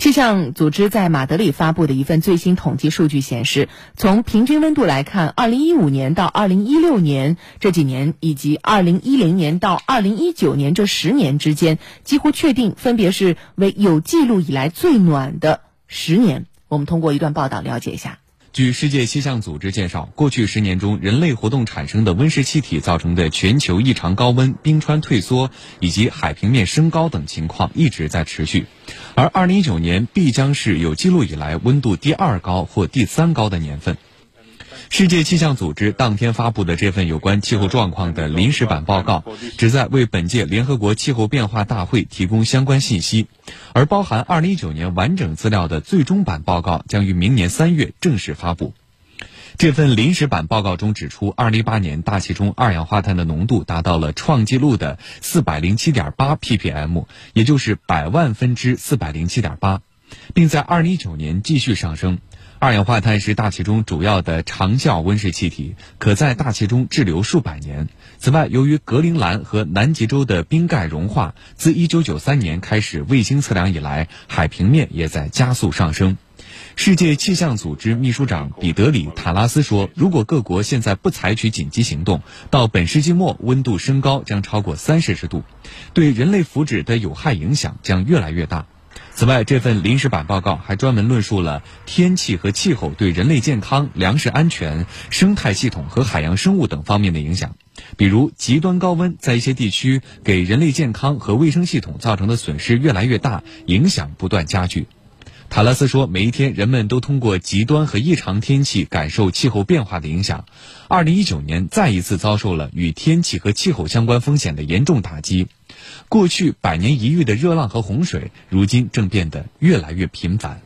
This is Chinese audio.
气象组织在马德里发布的一份最新统计数据显示，从平均温度来看，2015年到2016年这几年，以及2010年到2019年这十年之间，几乎确定分别是为有记录以来最暖的十年。我们通过一段报道了解一下。据世界气象组织介绍，过去十年中，人类活动产生的温室气体造成的全球异常高温、冰川退缩以及海平面升高等情况一直在持续，而2019年必将是有记录以来温度第二高或第三高的年份。世界气象组织当天发布的这份有关气候状况的临时版报告，旨在为本届联合国气候变化大会提供相关信息，而包含2019年完整资料的最终版报告将于明年三月正式发布。这份临时版报告中指出，2018年大气中二氧化碳的浓度达到了创纪录的407.8 ppm，也就是百万分之407.8，并在2019年继续上升。二氧化碳是大气中主要的长效温室气体，可在大气中滞留数百年。此外，由于格陵兰和南极洲的冰盖融化，自1993年开始卫星测量以来，海平面也在加速上升。世界气象组织秘书长彼得里·塔拉斯说：“如果各国现在不采取紧急行动，到本世纪末温度升高将超过三摄氏度，对人类福祉的有害影响将越来越大。”此外，这份临时版报告还专门论述了天气和气候对人类健康、粮食安全、生态系统和海洋生物等方面的影响。比如，极端高温在一些地区给人类健康和卫生系统造成的损失越来越大，影响不断加剧。塔拉斯说：“每一天，人们都通过极端和异常天气感受气候变化的影响。二零一九年再一次遭受了与天气和气候相关风险的严重打击。过去百年一遇的热浪和洪水，如今正变得越来越频繁。”